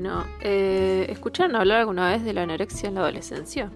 Bueno, eh, ¿escucharon hablar alguna vez de la anorexia en la adolescencia?